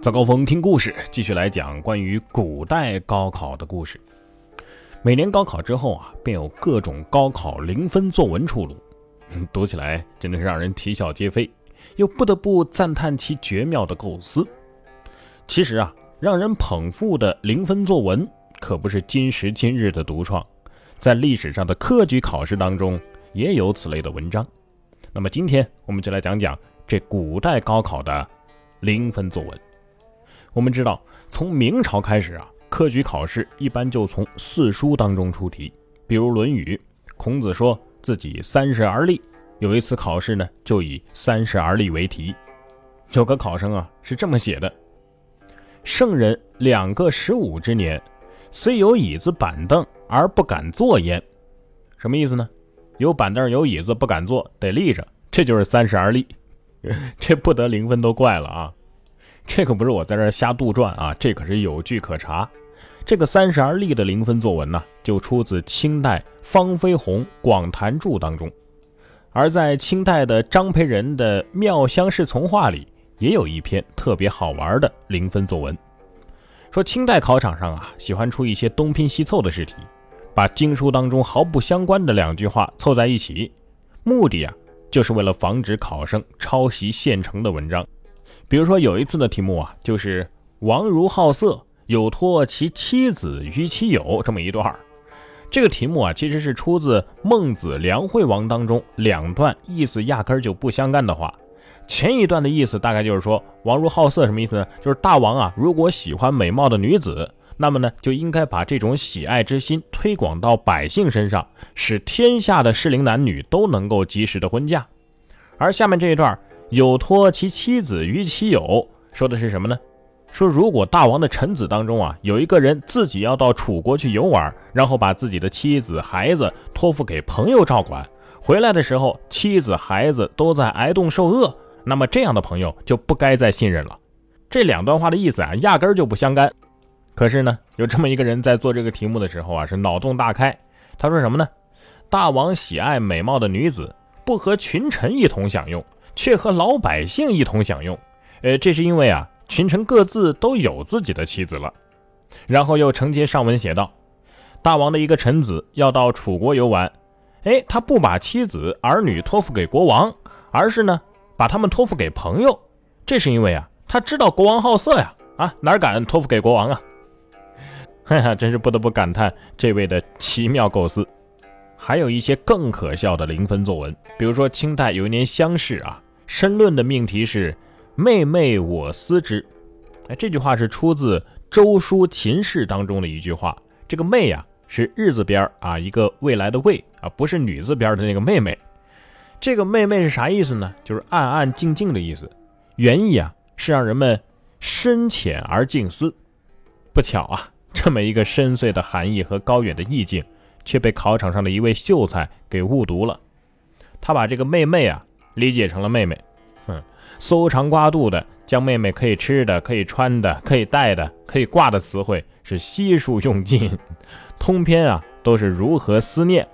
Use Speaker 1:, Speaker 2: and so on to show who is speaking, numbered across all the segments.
Speaker 1: 早高峰听故事，继续来讲关于古代高考的故事。每年高考之后啊，便有各种高考零分作文出炉，读起来真的是让人啼笑皆非，又不得不赞叹其绝妙的构思。其实啊，让人捧腹的零分作文可不是今时今日的独创，在历史上的科举考试当中也有此类的文章。那么今天我们就来讲讲这古代高考的零分作文。我们知道，从明朝开始啊，科举考试一般就从四书当中出题。比如《论语》，孔子说自己三十而立，有一次考试呢，就以三十而立为题。有个考生啊是这么写的：“圣人两个十五之年，虽有椅子板凳而不敢坐焉。”什么意思呢？有板凳有椅子不敢坐，得立着，这就是三十而立。这不得零分都怪了啊！这可不是我在这瞎杜撰啊，这可是有据可查。这个三十而立的零分作文呢，就出自清代方飞鸿《广坛注》当中。而在清代的张培仁的《妙香氏从话》里，也有一篇特别好玩的零分作文。说清代考场上啊，喜欢出一些东拼西凑的试题，把经书当中毫不相关的两句话凑在一起，目的啊，就是为了防止考生抄袭现成的文章。比如说有一次的题目啊，就是王如好色，有托其妻子于其友这么一段儿这个题目啊，其实是出自《孟子梁惠王》当中两段意思压根儿就不相干的话。前一段的意思大概就是说，王如好色什么意思呢？就是大王啊，如果喜欢美貌的女子，那么呢，就应该把这种喜爱之心推广到百姓身上，使天下的适龄男女都能够及时的婚嫁。而下面这一段。有托其妻子于其友，说的是什么呢？说如果大王的臣子当中啊，有一个人自己要到楚国去游玩，然后把自己的妻子孩子托付给朋友照管，回来的时候妻子孩子都在挨冻受饿，那么这样的朋友就不该再信任了。这两段话的意思啊，压根儿就不相干。可是呢，有这么一个人在做这个题目的时候啊，是脑洞大开。他说什么呢？大王喜爱美貌的女子，不和群臣一同享用。却和老百姓一同享用，呃，这是因为啊，群臣各自都有自己的妻子了。然后又承接上文写道，大王的一个臣子要到楚国游玩，哎，他不把妻子儿女托付给国王，而是呢，把他们托付给朋友。这是因为啊，他知道国王好色呀，啊，哪敢托付给国王啊？哈哈，真是不得不感叹这位的奇妙构思。还有一些更可笑的零分作文，比如说清代有一年乡试啊。申论的命题是“妹妹我思之”，哎，这句话是出自《周书秦氏》当中的一句话。这个“妹”呀，是日字边啊，一个未来的“未”啊，不是女字边的那个妹妹。这个“妹妹”是啥意思呢？就是暗暗静静的意思。原意啊，是让人们深浅而静思。不巧啊，这么一个深邃的含义和高远的意境，却被考场上的一位秀才给误读了。他把这个“妹妹”啊。理解成了妹妹，哼，搜肠刮肚的将妹妹可以吃的、可以穿的、可以戴的、可以挂的词汇是悉数用尽，通篇啊都是如何思念。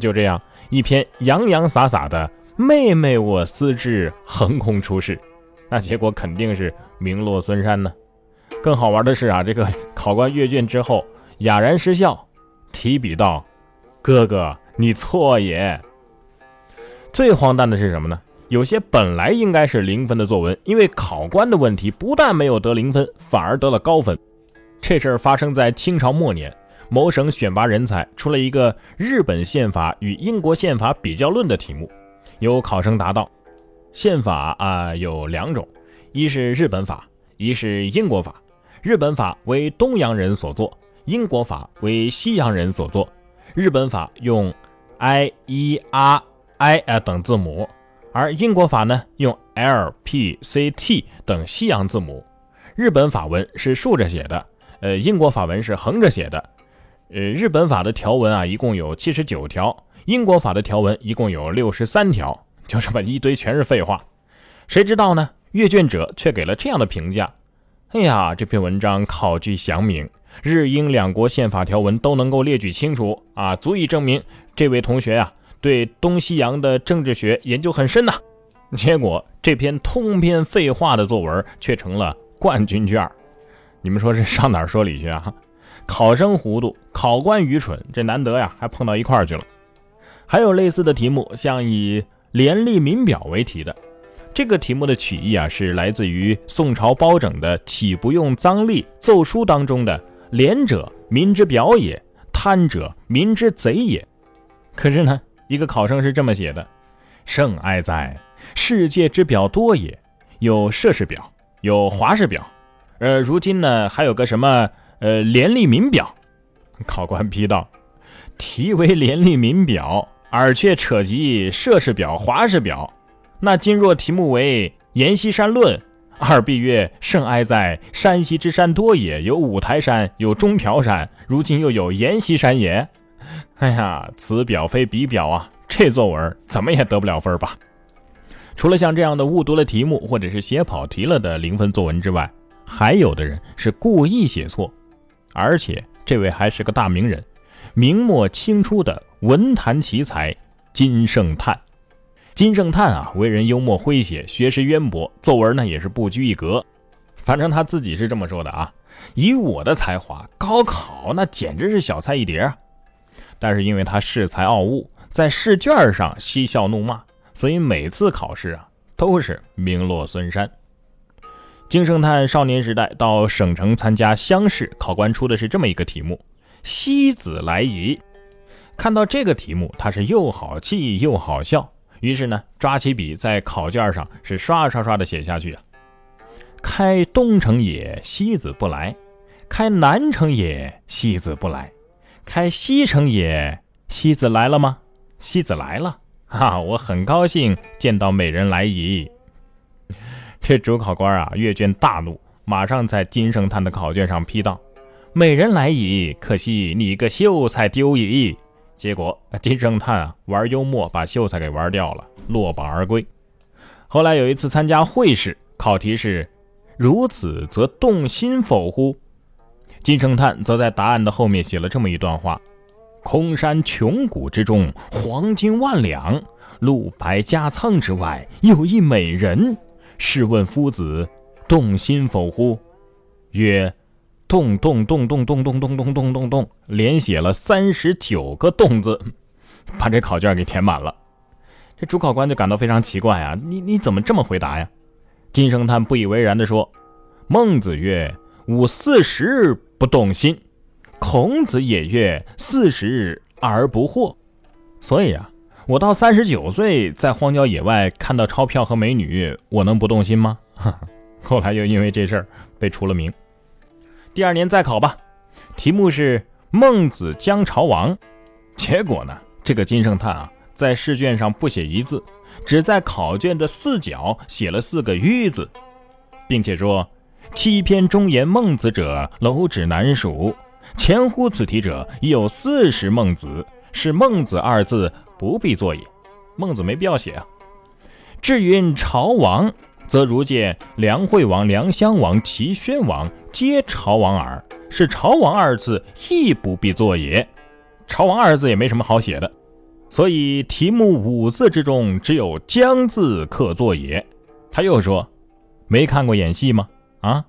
Speaker 1: 就这样一篇洋洋洒洒的“妹妹我思之”横空出世，那结果肯定是名落孙山呢。更好玩的是啊，这个考官阅卷之后哑然失笑，提笔道：“哥哥，你错也。”最荒诞的是什么呢？有些本来应该是零分的作文，因为考官的问题，不但没有得零分，反而得了高分。这事儿发生在清朝末年，某省选拔人才出了一个日本宪法与英国宪法比较论的题目。有考生答道：“宪法啊有两种，一是日本法，一是英国法。日本法为东洋人所作，英国法为西洋人所作。日本法用 I E R。” I 啊等字母，而英国法呢用 L P C T 等西洋字母。日本法文是竖着写的，呃，英国法文是横着写的。呃，日本法的条文啊一共有七十九条，英国法的条文一共有六十三条。就这么一堆全是废话。谁知道呢？阅卷者却给了这样的评价：哎呀，这篇文章考据详明，日英两国宪法条文都能够列举清楚啊，足以证明这位同学呀。对东西洋的政治学研究很深呐，结果这篇通篇废话的作文却成了冠军卷你们说这上哪儿说理去啊？考生糊涂，考官愚蠢，这难得呀，还碰到一块儿去了。还有类似的题目，像以廉吏民表为题的，这个题目的曲意啊，是来自于宋朝包拯的《岂不用脏吏奏书》当中的“廉者，民之表也；贪者，民之贼也。”可是呢，一个考生是这么写的：“圣哀哉，世界之表多也，有摄氏表，有华氏表。”呃，如今呢，还有个什么呃廉吏民表？考官批道：“题为廉吏民表，而却扯及摄氏表、华氏表。那今若题目为阎锡山论，二必曰：圣哀哉，山西之山多也，有五台山，有中条山，如今又有阎锡山也。哎呀，此表非彼表啊！这作文怎么也得不了分吧？除了像这样的误读了题目或者是写跑题了的零分作文之外，还有的人是故意写错，而且这位还是个大名人，明末清初的文坛奇才金圣叹。金圣叹啊，为人幽默诙谐，学识渊博，作文呢也是不拘一格。反正他自己是这么说的啊：“以我的才华，高考那简直是小菜一碟啊。”但是因为他恃才傲物，在试卷上嬉笑怒骂，所以每次考试啊都是名落孙山。金圣叹少年时代到省城参加乡试，考官出的是这么一个题目：“西子来仪。”看到这个题目，他是又好气又好笑，于是呢，抓起笔在考卷上是刷刷刷的写下去啊。开东城也，西子不来；开南城也，西子不来；开西城也，西子来了吗？西子来了，哈，我很高兴见到美人来矣。这主考官啊，阅卷大怒，马上在金圣叹的考卷上批道：“美人来矣，可惜你个秀才丢矣。”结果金圣叹啊，玩幽默把秀才给玩掉了，落榜而归。后来有一次参加会试，考题是“如此则动心否乎？”金圣叹则在答案的后面写了这么一段话：“空山穷谷之中，黄金万两；露白夹层之外，有一美人。”试问夫子，动心否乎？曰：动动动动动动动动动动动，连写了三十九个“动”字，把这考卷给填满了。这主考官就感到非常奇怪啊！你你怎么这么回答呀？金圣叹不以为然地说：“孟子曰：‘五四十不动心。’孔子也曰：‘四十而不惑。’所以啊。”我到三十九岁，在荒郊野外看到钞票和美女，我能不动心吗？后来又因为这事儿被除了名。第二年再考吧，题目是孟子姜朝王。结果呢，这个金圣叹啊，在试卷上不写一字，只在考卷的四角写了四个“玉”字，并且说：“七篇忠言孟子者，蝼纸难数。前乎此题者，已有四十孟子，是孟子二字。”不必作也，孟子没必要写啊。至云朝王，则如见梁惠王、梁襄王、齐宣王，皆朝王耳。是朝王二字，亦不必作也。朝王二字也没什么好写的，所以题目五字之中，只有将字可作也。他又说，没看过演戏吗？啊，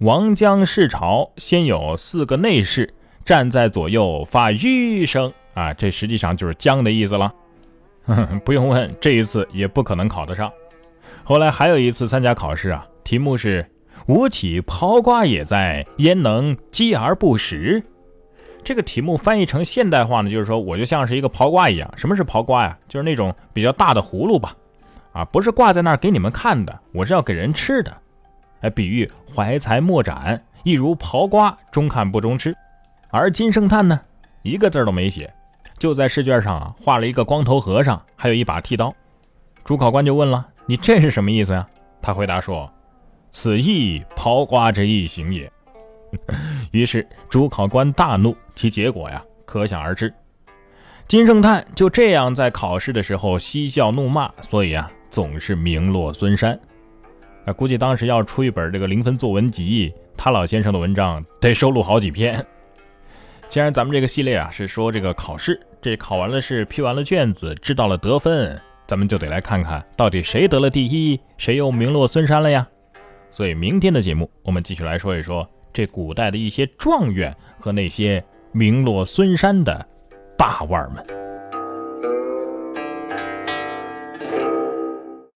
Speaker 1: 王姜视朝，先有四个内侍站在左右发吁声。啊，这实际上就是姜的意思了，不用问，这一次也不可能考得上。后来还有一次参加考试啊，题目是“吾起刨瓜也在，焉能饥而不食？”这个题目翻译成现代化呢，就是说我就像是一个刨瓜一样。什么是刨瓜呀？就是那种比较大的葫芦吧？啊，不是挂在那儿给你们看的，我是要给人吃的。哎，比喻怀才莫展，一如刨瓜，中看不中吃。而金圣叹呢，一个字都没写。就在试卷上啊，画了一个光头和尚，还有一把剃刀。主考官就问了：“你这是什么意思呀？”他回答说：“此意刨瓜之意行也。”于是主考官大怒，其结果呀，可想而知。金圣叹就这样在考试的时候嬉笑怒骂，所以啊，总是名落孙山。啊，估计当时要出一本这个零分作文集，他老先生的文章得收录好几篇。既然咱们这个系列啊是说这个考试。这考完了试，批完了卷子，知道了得分，咱们就得来看看到底谁得了第一，谁又名落孙山了呀？所以明天的节目，我们继续来说一说这古代的一些状元和那些名落孙山的大腕们。